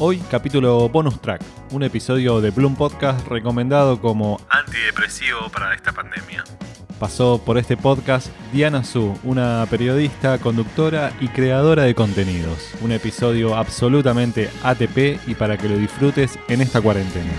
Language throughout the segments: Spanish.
Hoy capítulo bonus track, un episodio de Bloom Podcast recomendado como antidepresivo para esta pandemia. Pasó por este podcast Diana Su, una periodista, conductora y creadora de contenidos. Un episodio absolutamente ATP y para que lo disfrutes en esta cuarentena.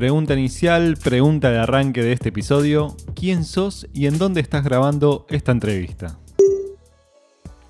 Pregunta inicial, pregunta de arranque de este episodio. ¿Quién sos y en dónde estás grabando esta entrevista?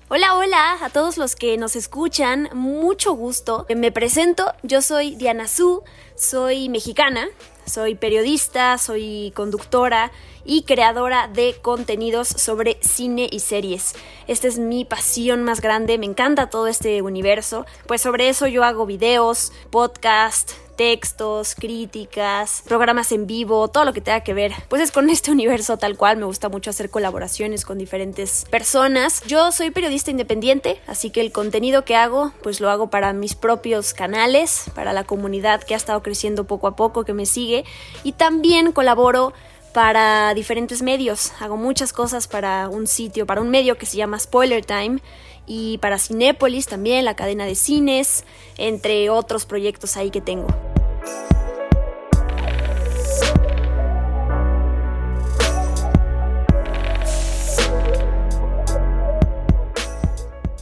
Hola, hola a todos los que nos escuchan, mucho gusto. Me presento, yo soy Diana Su, soy mexicana, soy periodista, soy conductora y creadora de contenidos sobre cine y series. Esta es mi pasión más grande, me encanta todo este universo. Pues sobre eso yo hago videos, podcast, textos, críticas, programas en vivo, todo lo que tenga que ver. Pues es con este universo tal cual, me gusta mucho hacer colaboraciones con diferentes personas. Yo soy periodista independiente, así que el contenido que hago, pues lo hago para mis propios canales, para la comunidad que ha estado creciendo poco a poco, que me sigue, y también colaboro para diferentes medios. Hago muchas cosas para un sitio, para un medio que se llama Spoiler Time y para Cinépolis también, la cadena de cines, entre otros proyectos ahí que tengo.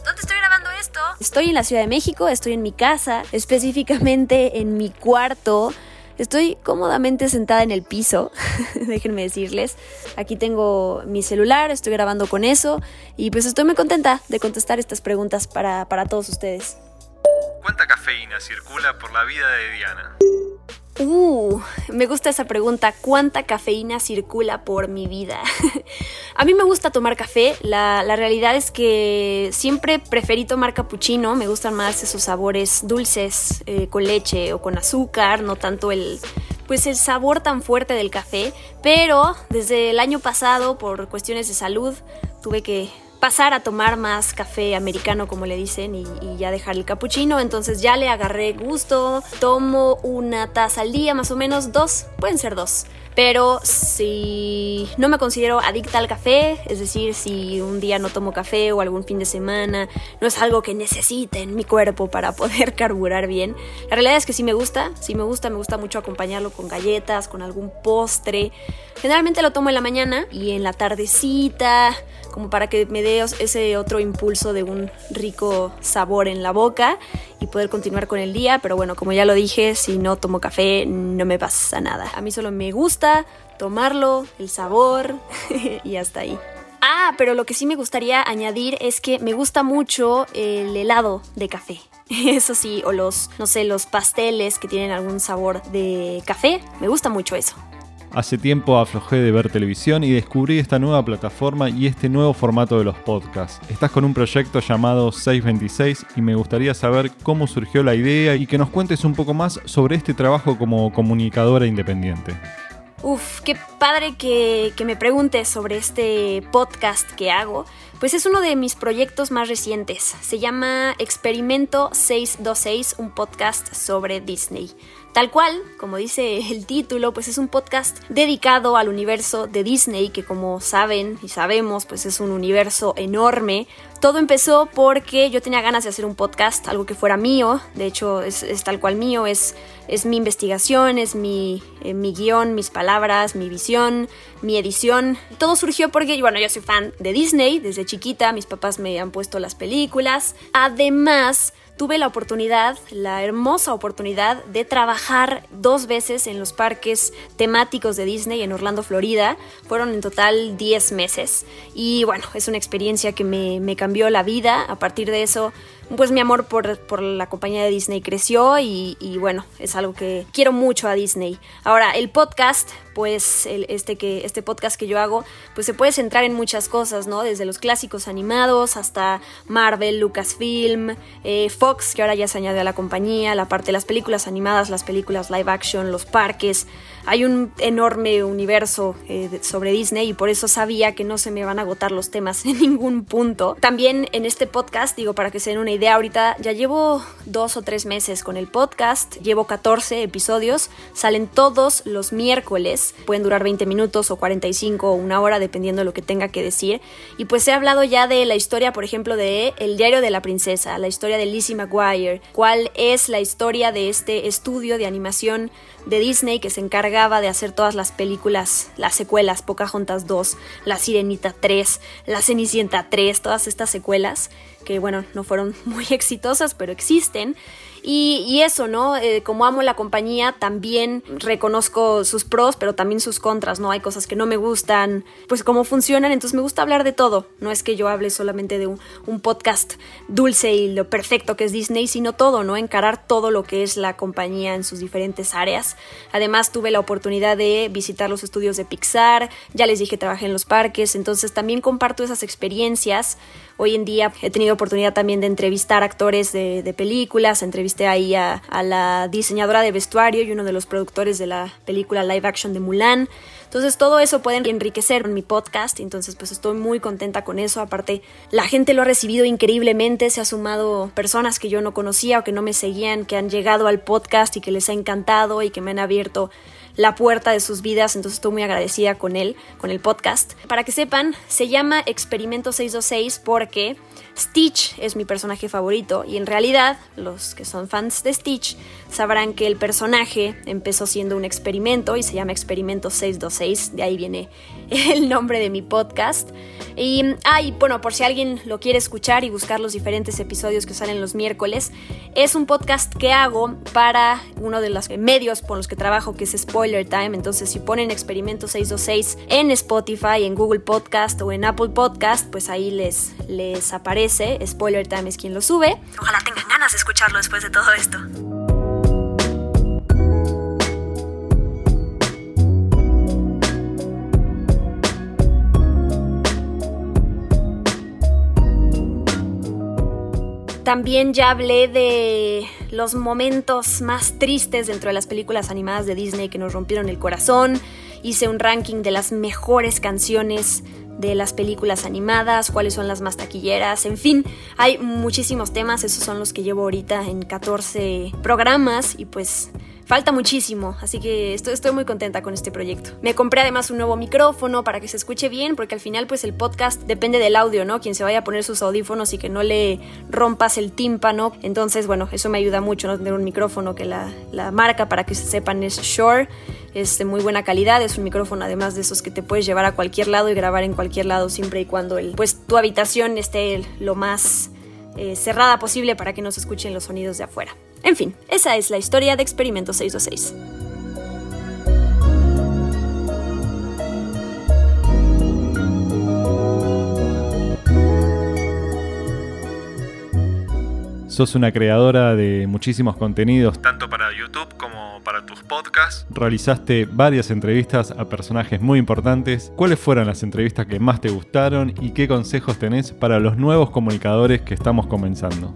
¿Dónde estoy grabando esto? Estoy en la Ciudad de México, estoy en mi casa, específicamente en mi cuarto. Estoy cómodamente sentada en el piso, déjenme decirles. Aquí tengo mi celular, estoy grabando con eso y pues estoy muy contenta de contestar estas preguntas para, para todos ustedes. ¿Cuánta cafeína circula por la vida de Diana? Uh, me gusta esa pregunta. ¿Cuánta cafeína circula por mi vida? a mí me gusta tomar café. La, realidad es que siempre preferí tomar cappuccino. Me gustan más esos sabores dulces eh, con leche o con azúcar, no tanto el, pues el sabor tan fuerte del café. Pero desde el año pasado, por cuestiones de salud, tuve que pasar a tomar más café americano, como le dicen, y, ya dejar el capuchino. Entonces ya le agarré gusto. Tomo una taza al día, más o menos dos, pueden ser dos. Pero si no me considero adicta al café, es decir, si un día no tomo café o algún fin de semana, no es algo que necesite en mi cuerpo para poder carburar bien. La realidad es que sí me gusta, sí me gusta, me gusta mucho acompañarlo con galletas, con algún postre. Generalmente lo tomo en la mañana y en la tardecita, como para que me dé ese otro impulso de un rico sabor en la boca y poder continuar con el día. Pero bueno, como ya lo dije, si no tomo café no me pasa nada. A mí solo me gusta tomarlo, el sabor y hasta ahí. Ah, pero lo que sí me gustaría añadir es que me gusta mucho el helado de café. Eso sí, o los, no sé, los pasteles que tienen algún sabor de café. Me gusta mucho eso. Hace tiempo aflojé de ver televisión y descubrí esta nueva plataforma y este nuevo formato de los podcasts. Estás con un proyecto llamado 626 y me gustaría saber cómo surgió la idea y que nos cuentes un poco más sobre este trabajo como comunicadora independiente. Uf, qué padre que, que, me preguntes sobre este podcast que hago. Pues es uno de mis proyectos más recientes. Se llama Experimento 626, un podcast sobre Disney. Tal cual, como dice el título, pues es un podcast dedicado al universo de Disney, que como saben y sabemos, pues es un universo enorme. Todo empezó porque yo tenía ganas de hacer un podcast, algo que fuera mío, de hecho es, tal cual mío, es, es mi investigación, es mi, eh, mi guion, mis palabras, mi visión, mi edición. Todo surgió porque, bueno, yo soy fan de Disney, desde chiquita mis papás me han puesto las películas. Además, tuve la oportunidad, la hermosa oportunidad de trabajar dos veces en los parques temáticos de Disney en Orlando, Florida. Fueron en total 10 meses. Y bueno, es una experiencia que me, me cambió la vida. A partir de eso pues mi amor por, la compañía de Disney creció y, bueno, es algo que quiero mucho a Disney. Ahora, el podcast, pues este, que, este podcast que yo hago, pues se puede centrar en muchas cosas, ¿no? Desde los clásicos animados hasta Marvel, Lucasfilm, eh, Fox, que ahora ya se añade a la compañía, la parte de las películas animadas, las películas live action, los parques. hay un enorme universo eh, sobre Disney y por eso sabía que no se me van a agotar los temas en ningún punto. También en este podcast, digo, para que se den una idea, ahorita ya llevo dos o tres meses con el podcast, llevo 14 episodios, salen todos los miércoles, pueden durar 20 minutos o 45 o una hora, dependiendo de lo que tenga que decir. Y pues he hablado ya de la historia, por ejemplo, de El diario de la princesa, la historia de Lizzie McGuire, cuál es la historia de este estudio de animación de Disney que se encargaba de hacer todas las películas, las secuelas, Pocahontas 2, La Sirenita 3, La Cenicienta 3, todas estas secuelas que bueno, no fueron muy exitosas, pero existen. Y, eso, ¿no? Eh, como amo la compañía, también reconozco sus pros, pero también sus contras, ¿no? Hay cosas que no me gustan, pues cómo funcionan, entonces me gusta hablar de todo. No es que yo hable solamente de un, un podcast dulce y lo perfecto que es Disney, sino todo, ¿no? Encarar todo lo que es la compañía en sus diferentes áreas. Además, tuve la oportunidad de visitar los estudios de Pixar, ya les dije, trabajé en los parques, entonces también comparto esas experiencias Hoy en día he tenido oportunidad también de entrevistar actores de, películas, entrevisté ahí a, la diseñadora de vestuario y uno de los productores de la película live action de Mulan. Entonces todo eso puede enriquecer mi podcast, entonces pues estoy muy contenta con eso. Aparte, la gente lo ha recibido increíblemente, se ha sumado personas que yo no conocía o que no me seguían, que han llegado al podcast y que les ha encantado y que me han abierto la puerta de sus vidas, entonces estoy muy agradecida con él, con el podcast. Para que sepan, se llama Experimento 626 porque Stitch es mi personaje favorito y en realidad los que son fans de Stitch sabrán que el personaje empezó siendo un experimento y se llama Experimento 626, de ahí viene el nombre de mi podcast. Y, ah, bueno, por si alguien lo quiere escuchar y buscar los diferentes episodios que salen los miércoles, es un podcast que hago para uno de los medios por los que trabajo, que es Spoiler Time. Entonces, si ponen Experimento 626 en Spotify, en Google Podcast o en Apple Podcast, pues ahí les, les aparece. Spoiler Time es quien lo sube. Ojalá tengan ganas de escucharlo después de todo esto. También ya hablé de los momentos más tristes dentro de las películas animadas de Disney que nos rompieron el corazón. Hice un ranking de las mejores canciones de las películas animadas, cuáles son las más taquilleras, en fin, hay muchísimos temas, esos son los que llevo ahorita en 14 programas y pues falta muchísimo, así que estoy, estoy, muy contenta con este proyecto. Me compré además un nuevo micrófono para que se escuche bien, porque al final pues el podcast depende del audio, ¿no? Quien se vaya a poner sus audífonos y que no le rompas el tímpano. Entonces, bueno, eso me ayuda mucho, ¿no? Tener un micrófono que la, la marca, para que se sepan, es Shure. Es de muy buena calidad, es un micrófono además de esos que te puedes llevar a cualquier lado y grabar en cualquier lado siempre y cuando el, pues tu habitación esté lo más eh, cerrada posible para que no se escuchen los sonidos de afuera. En fin, esa es la historia de Experimento 626. Sos una creadora de muchísimos contenidos, tanto para YouTube como para tus podcasts. Realizaste varias entrevistas a personajes muy importantes. ¿Cuáles fueron las entrevistas que más te gustaron y qué consejos tenés para los nuevos comunicadores que estamos comenzando?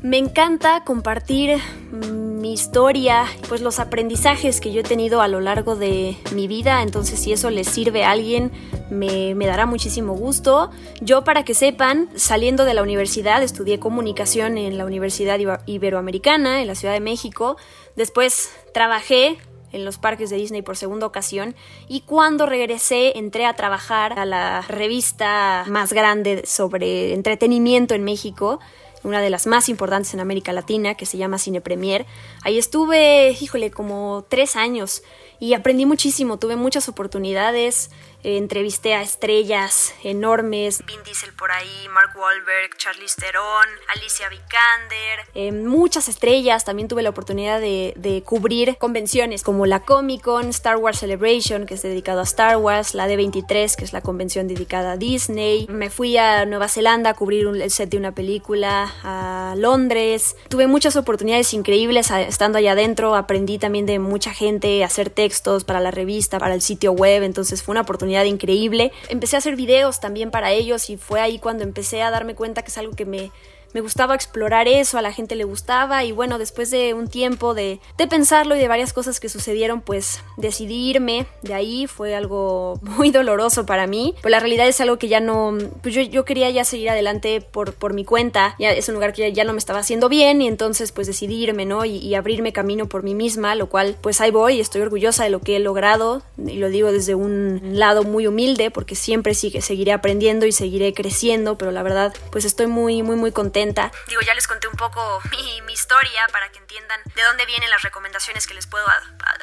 Me encanta compartir mi historia, pues los aprendizajes que yo he tenido a lo largo de mi vida, entonces si eso les sirve a alguien, me, dará muchísimo gusto. Yo, para que sepan, saliendo de la universidad, estudié comunicación en la Universidad Iberoamericana, en la Ciudad de México, después trabajé en los parques de Disney por segunda ocasión. Y cuando regresé entré a trabajar a la revista más grande sobre entretenimiento en México una de las más importantes en América Latina, que se llama Cine Premier. Ahí estuve, híjole, como tres años y aprendí muchísimo, tuve muchas oportunidades, eh, entrevisté a estrellas enormes, Vin Diesel por ahí, Mark Wahlberg, Charlize Theron, Alicia Vikander, eh, muchas estrellas, también tuve la oportunidad de, de, cubrir convenciones como la Comic Con, Star Wars Celebration, que es dedicado a Star Wars, la D23, que es la convención dedicada a Disney, me fui a Nueva Zelanda a cubrir el set de una película, a Londres, tuve muchas oportunidades increíbles estando allá adentro, aprendí también de mucha gente, a hacer textos para la revista, para el sitio web, entonces fue una oportunidad increíble. Empecé a hacer videos también para ellos y fue ahí cuando empecé a darme cuenta que es algo que me, me gustaba explorar eso, a la gente le gustaba y bueno, después de un tiempo de, de pensarlo y de varias cosas que sucedieron, pues decidí irme de ahí, fue algo muy doloroso para mí, pero la realidad es algo que ya no, pues yo, yo quería ya seguir adelante por, por mi cuenta, ya es un lugar que ya, no me estaba haciendo bien y entonces pues decidí irme, ¿no? Y, y abrirme camino por mí misma, lo cual pues ahí voy estoy orgullosa de lo que he logrado y lo digo desde un lado muy humilde porque siempre sigue, seguiré aprendiendo y seguiré creciendo, pero la verdad pues estoy muy, muy, muy contenta Digo, ya les conté un poco mi, historia para que entiendan de dónde vienen las recomendaciones que les puedo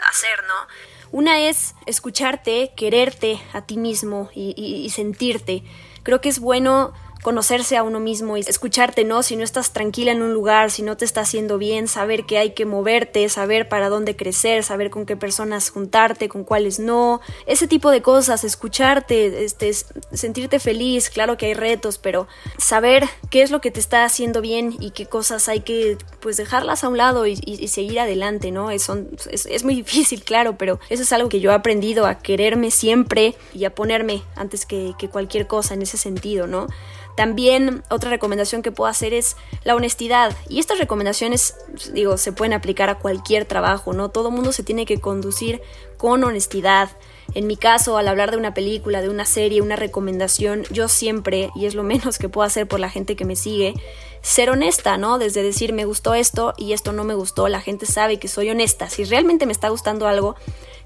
hacer, ¿no? Una es escucharte, quererte a ti mismo y sentirte. Creo que es bueno conocerse a uno mismo y escucharte, ¿no? Si no estás tranquila en un lugar, si no te está haciendo bien, saber que hay que moverte, saber para dónde crecer, saber con qué personas juntarte, con cuáles no, ese tipo de cosas, escucharte, este, sentirte feliz, claro que hay retos, pero saber qué es lo que te está haciendo bien y qué cosas hay que, pues, dejarlas a un lado y, seguir adelante, ¿no? Es, es, muy difícil, claro, pero eso es algo que yo he aprendido a quererme siempre y a ponerme antes que, que cualquier cosa en ese sentido, ¿no? También otra recomendación que puedo hacer es la honestidad. Y estas recomendaciones, digo, se pueden aplicar a cualquier trabajo, ¿no? Todo mundo se tiene que conducir con honestidad. En mi caso, al hablar de una película, de una serie, una recomendación, yo siempre, y es lo menos que puedo hacer por la gente que me sigue, ser honesta, ¿no? Desde decir me gustó esto y esto no me gustó, la gente sabe que soy honesta. Si realmente me está gustando algo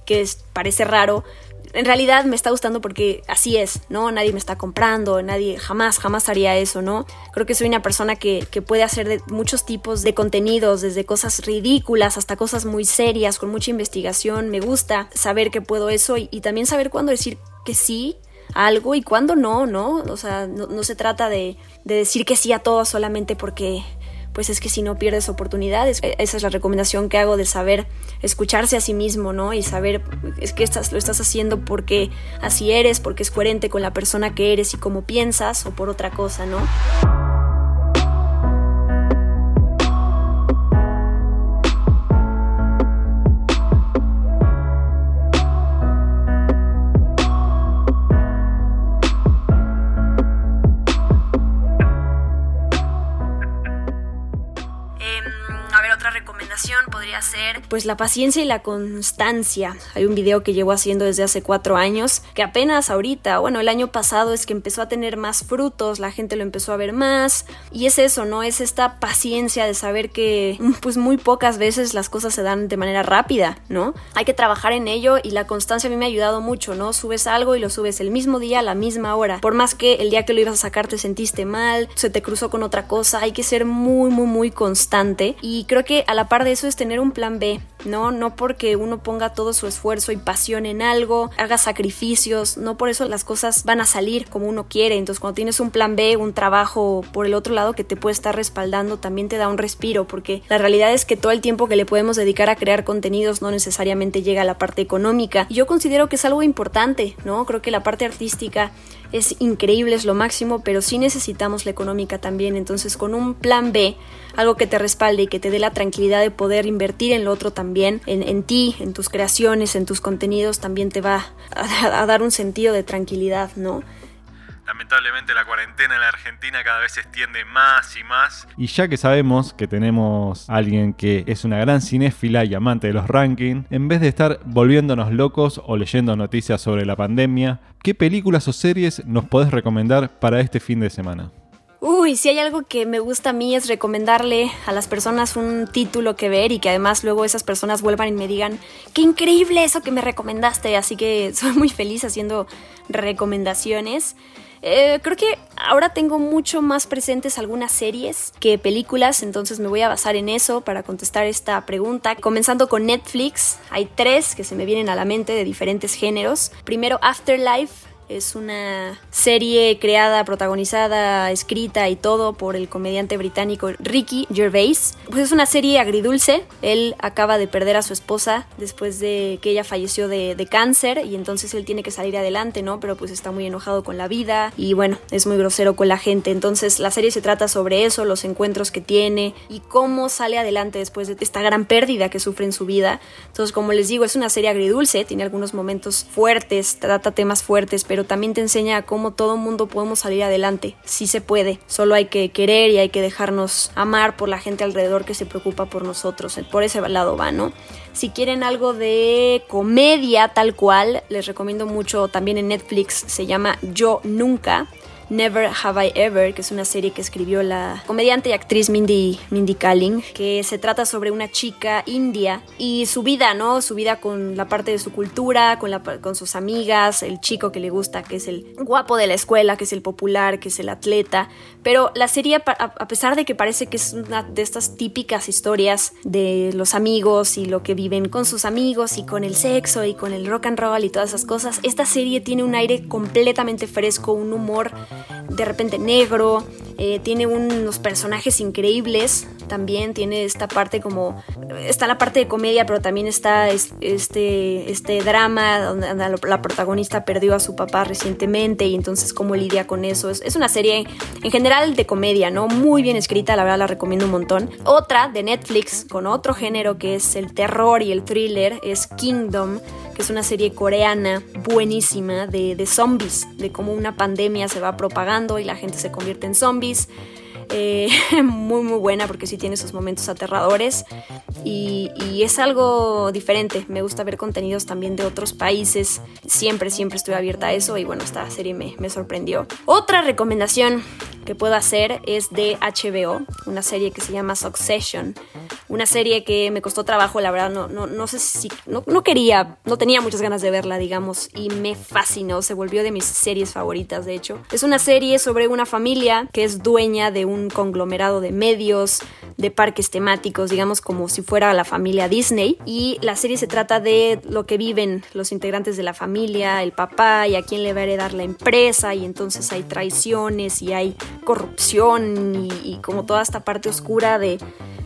que parece raro, en realidad me está gustando porque así es, ¿no? Nadie me está comprando, nadie jamás, jamás haría eso, ¿no? Creo que soy una persona que, puede hacer de muchos tipos de contenidos, desde cosas ridículas hasta cosas muy serias, con mucha investigación. Me gusta saber que puedo eso y, también saber cuándo decir que sí a algo y cuándo no, ¿no? O sea, no, se trata de, de decir que sí a todo solamente porque pues es que si no pierdes oportunidades. E, esa es la recomendación que hago de saber escucharse a sí mismo, ¿no? Y saber es que estás, lo estás haciendo porque así eres, porque es coherente con la persona que eres y cómo piensas o por otra cosa, ¿no? Pues la paciencia y la constancia. Hay un video que llevo haciendo desde hace cuatro años que apenas ahorita, bueno, el año pasado es que empezó a tener más frutos, la gente lo empezó a ver más y es eso, ¿no? Es esta paciencia de saber que pues muy pocas veces las cosas se dan de manera rápida, ¿no? Hay que trabajar en ello y la constancia a mí me ha ayudado mucho, ¿no? Subes algo y lo subes el mismo día a la misma hora. Por más que el día que lo ibas a sacar te sentiste mal, se te cruzó con otra cosa, hay que ser muy, muy, muy constante y creo que a la par de eso es tener un plan B, ¿no? No porque uno ponga todo su esfuerzo y pasión en algo, haga sacrificios, no por eso las cosas van a salir como uno quiere. Entonces, cuando tienes un plan B, un trabajo por el otro lado que te puede estar respaldando, también te da un respiro, porque la realidad es que todo el tiempo que le podemos dedicar a crear contenidos no necesariamente llega a la parte económica. Y yo considero que es algo importante, ¿no? Creo que la parte artística es increíble, es lo máximo, pero sí necesitamos la económica también. Entonces, con un plan B, algo que te respalde y que te dé la tranquilidad de poder invertir en lo otro también, en, ti, en tus creaciones, en tus contenidos, también te va a, a dar un sentido de tranquilidad, ¿no? Lamentablemente la cuarentena en la Argentina cada vez se extiende más y más. Y ya que sabemos que tenemos a alguien que es una gran cinéfila y amante de los rankings, en vez de estar volviéndonos locos o leyendo noticias sobre la pandemia, ¿qué películas o series nos podés recomendar para este fin de semana? Uy, si hay algo que me gusta a mí es recomendarle a las personas un título que ver y que además luego esas personas vuelvan y me digan, qué increíble eso que me recomendaste, así que soy muy feliz haciendo recomendaciones. Eh, creo que ahora tengo mucho más presentes algunas series que películas, entonces me voy a basar en eso para contestar esta pregunta. Comenzando con Netflix, hay tres que se me vienen a la mente de diferentes géneros. Primero Afterlife, es una serie creada, protagonizada, escrita y todo por el comediante británico Ricky Gervais. Pues es una serie agridulce. Él acaba de perder a su esposa después de que ella falleció de, cáncer y entonces él tiene que salir adelante, ¿no? Pero pues está muy enojado con la vida y bueno, es muy grosero con la gente. Entonces la serie se trata sobre eso, los encuentros que tiene y cómo sale adelante después de esta gran pérdida que sufre en su vida. Entonces, como les digo, es una serie agridulce, tiene algunos momentos fuertes, trata temas fuertes, pero pero también te enseña cómo todo mundo podemos salir adelante. Sí se puede, solo hay que querer y hay que dejarnos amar por la gente alrededor que se preocupa por nosotros. Por ese lado va, ¿no? Si quieren algo de comedia tal cual, les recomiendo mucho también en Netflix, se llama Yo Nunca. Never Have I Ever, que es una serie que escribió la comediante y actriz Mindy, Mindy Kaling, que se trata sobre una chica india y su vida, ¿no? Su vida con la parte de su cultura, con, la, con sus amigas, el chico que le gusta, que es el guapo de la escuela, que es el popular, que es el atleta. Pero la serie, a pesar de que parece que es una de estas típicas historias de los amigos y lo que viven con sus amigos y con el sexo y con el rock and roll y todas esas cosas, esta serie tiene un aire completamente fresco, un humor de repente negro, eh, tiene unos personajes increíbles, también tiene esta parte como, está la parte de comedia, pero también está este, este drama donde la protagonista perdió a su papá recientemente y entonces cómo lidia con eso. Es, es una serie en general de comedia, ¿no? Muy bien escrita, la verdad la recomiendo un montón. Otra de Netflix con otro género que es el terror y el thriller es Kingdom es una serie coreana buenísima de, de zombies, de cómo una pandemia se va propagando y la gente se convierte en zombies. Eh, muy muy buena porque sí tiene sus momentos aterradores y, es algo diferente. Me gusta ver contenidos también de otros países. Siempre, siempre estoy abierta a eso y bueno, esta serie me, me sorprendió. Otra recomendación que puedo hacer es de HBO, una serie que se llama Succession. Una serie que me costó trabajo, la verdad, no, no, no sé si, no, no quería, no tenía muchas ganas de verla, digamos, y me fascinó, se volvió de mis series favoritas, de hecho. Es una serie sobre una familia que es dueña de un conglomerado de medios, de parques temáticos, digamos como si fuera la familia Disney. Y la serie se trata de lo que viven los integrantes de la familia, el papá y a quién le va a heredar la empresa. Y entonces hay traiciones y hay corrupción y, y como toda esta parte oscura de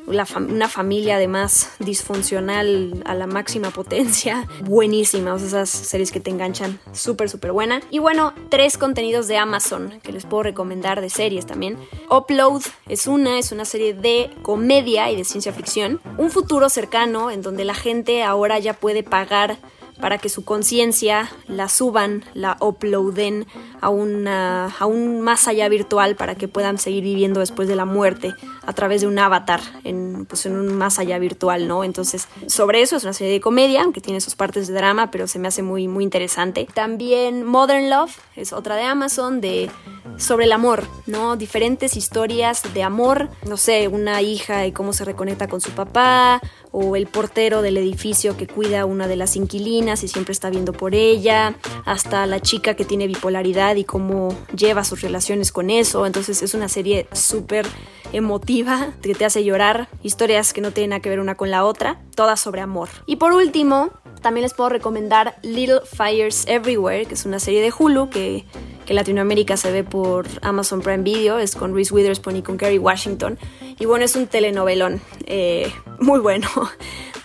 una familia además disfuncional a la máxima potencia. Buenísimas esas series que te enganchan. Súper, súper buena. Y bueno, tres contenidos de Amazon que les puedo recomendar de series también. Upload es una, es una serie de comedia y de ciencia ficción. Un futuro cercano en donde la gente ahora ya puede pagar para que su conciencia la suban, la uploaden a, una, a un más allá virtual para que puedan seguir viviendo después de la muerte a través de un avatar en, pues en un más allá virtual, ¿no? Entonces, sobre eso es una serie de comedia, aunque tiene sus partes de drama, pero se me hace muy, muy interesante. También Modern Love es otra de Amazon, de sobre el amor, ¿no? Diferentes historias de amor, no sé, una hija y cómo se reconecta con su papá, o el portero del edificio que cuida a una de las inquilinas y siempre está viendo por ella, hasta la chica que tiene bipolaridad y cómo lleva sus relaciones con eso. Entonces es una serie súper emotiva que te hace llorar, historias que no tienen nada que ver una con la otra, todas sobre amor. Y por último, también les puedo recomendar Little Fires Everywhere, que es una serie de Hulu que que Latinoamérica se ve por Amazon Prime Video, es con Reese Witherspoon y con Kerry Washington. Y bueno, es un telenovelón eh, muy bueno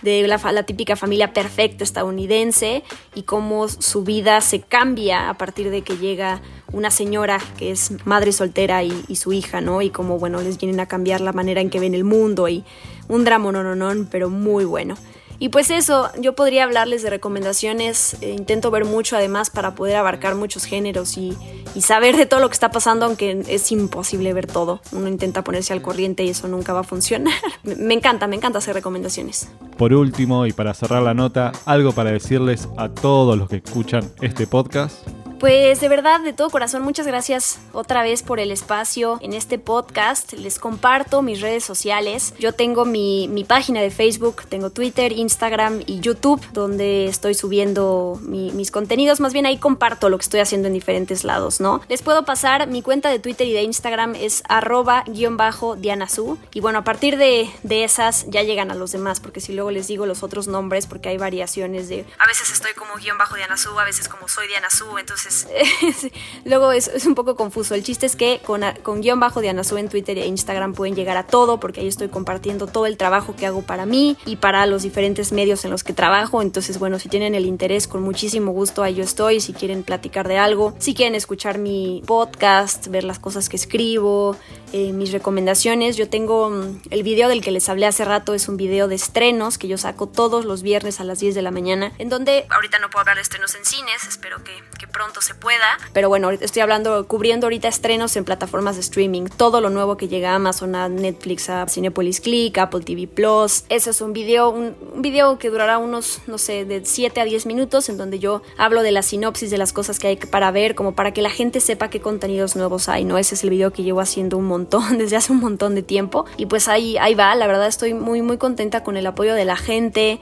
de la, la, típica familia perfecta estadounidense y cómo su vida se cambia a partir de que llega una señora que es madre soltera y, y su hija, ¿no? Y cómo, bueno, les vienen a cambiar la manera en que ven el mundo y un drama no, no, no, pero muy bueno. Y pues eso, yo podría hablarles de recomendaciones, eh, intento ver mucho además para poder abarcar muchos géneros y, y, saber de todo lo que está pasando, aunque es imposible ver todo. Uno intenta ponerse al corriente y eso nunca va a funcionar. me encanta, me encanta hacer recomendaciones. Por último, y para cerrar la nota, algo para decirles a todos los que escuchan este podcast. Pues de verdad, de todo corazón, muchas gracias otra vez por el espacio en este podcast. Les comparto mis redes sociales. Yo tengo mi, página de Facebook, tengo Twitter, Instagram y YouTube, donde estoy subiendo mis contenidos. Más bien ahí comparto lo que estoy haciendo en diferentes lados, ¿no? Les puedo pasar mi cuenta de Twitter y de Instagram es arroba guion bajo Dianasu. Y bueno, a partir de, esas ya llegan a los demás, porque si luego les digo los otros nombres, porque hay variaciones de... A veces estoy como guion bajo Dianasu, a veces como soy Dianasu, entonces luego es, un poco confuso. El chiste es que con, guion bajo de Anazú en Twitter e Instagram pueden llegar a todo, porque ahí estoy compartiendo todo el trabajo que hago para mí y para los diferentes medios en los que trabajo. Entonces, bueno, si tienen el interés, con muchísimo gusto ahí yo estoy. Si quieren platicar de algo, si quieren escuchar mi podcast, ver las cosas que escribo, eh, mis recomendaciones, yo tengo mm, el video del que les hablé hace rato, es un video de estrenos que yo saco todos los viernes a las 10 de la mañana, en donde ahorita no puedo hablar de estrenos en cines, espero que pronto se pueda. Pero bueno, estoy hablando, cubriendo ahorita estrenos en plataformas de streaming, todo lo nuevo que llega a Amazon, a Netflix, a Cinepolis Click, Apple TV Plus. Ese es un video, un, video que durará unos, no sé, de 7 a 10 minutos en donde yo hablo de la sinopsis de las cosas que hay para ver, como para que la gente sepa qué contenidos nuevos hay, ¿no? Ese es el video que llevo haciendo un montón, desde hace un montón de tiempo. Y pues ahí, ahí va, la verdad estoy muy, muy contenta con el apoyo de la gente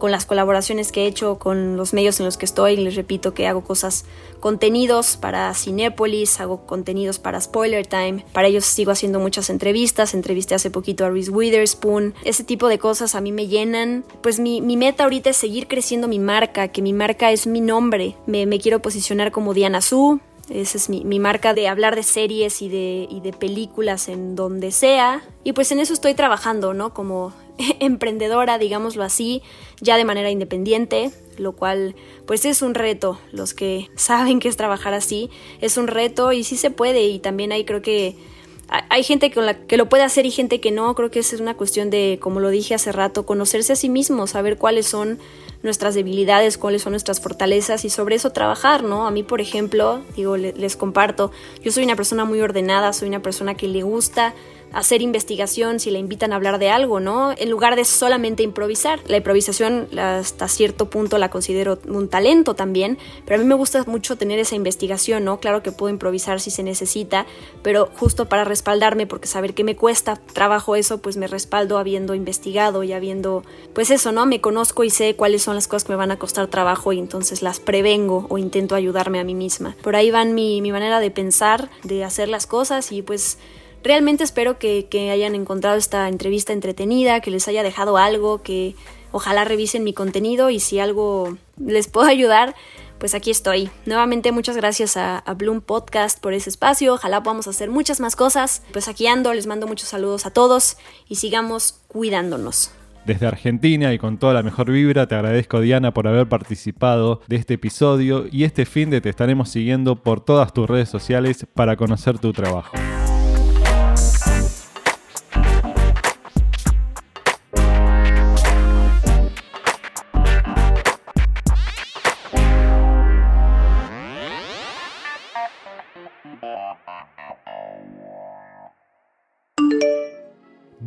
con las colaboraciones que he hecho con los medios en los que estoy. Les repito que hago cosas, contenidos para Cinépolis, hago contenidos para Spoiler Time. Para ellos sigo haciendo muchas entrevistas. Entrevisté hace poquito a Reese Witherspoon. Ese tipo de cosas a mí me llenan. Pues mi, meta ahorita es seguir creciendo mi marca, que mi marca es mi nombre. Me, quiero posicionar como Diana Su, esa es mi, marca de hablar de series y de, y de películas en donde sea. Y pues en eso estoy trabajando, ¿no? Como emprendedora, digámoslo así, ya de manera independiente, lo cual pues es un reto. Los que saben que es trabajar así, es un reto y sí se puede y también hay creo que hay gente con la que lo puede hacer y gente que no. Creo que es una cuestión de, como lo dije hace rato, conocerse a sí mismo, saber cuáles son nuestras debilidades, cuáles son nuestras fortalezas y sobre eso trabajar, ¿no? A mí, por ejemplo, digo, les comparto, yo soy una persona muy ordenada, soy una persona que le gusta hacer investigación si le invitan a hablar de algo, ¿no? En lugar de solamente improvisar. La improvisación hasta cierto punto la considero un talento también, pero a mí me gusta mucho tener esa investigación, ¿no? Claro que puedo improvisar si se necesita, pero justo para respaldarme, porque saber que me cuesta trabajo eso, pues me respaldo habiendo investigado y habiendo, pues eso, ¿no? Me conozco y sé cuáles son las cosas que me van a costar trabajo y entonces las prevengo o intento ayudarme a mí misma. Por ahí van mi, mi manera de pensar, de hacer las cosas y pues Realmente espero que, hayan encontrado esta entrevista entretenida, que les haya dejado algo, que ojalá revisen mi contenido y si algo les puedo ayudar, pues aquí estoy. Nuevamente muchas gracias a, a, Bloom Podcast por ese espacio. Ojalá podamos hacer muchas más cosas. Pues aquí ando, les mando muchos saludos a todos y sigamos cuidándonos. Desde Argentina y con toda la mejor vibra, te agradezco Diana por haber participado de este episodio y este fin de te estaremos siguiendo por todas tus redes sociales para conocer tu trabajo.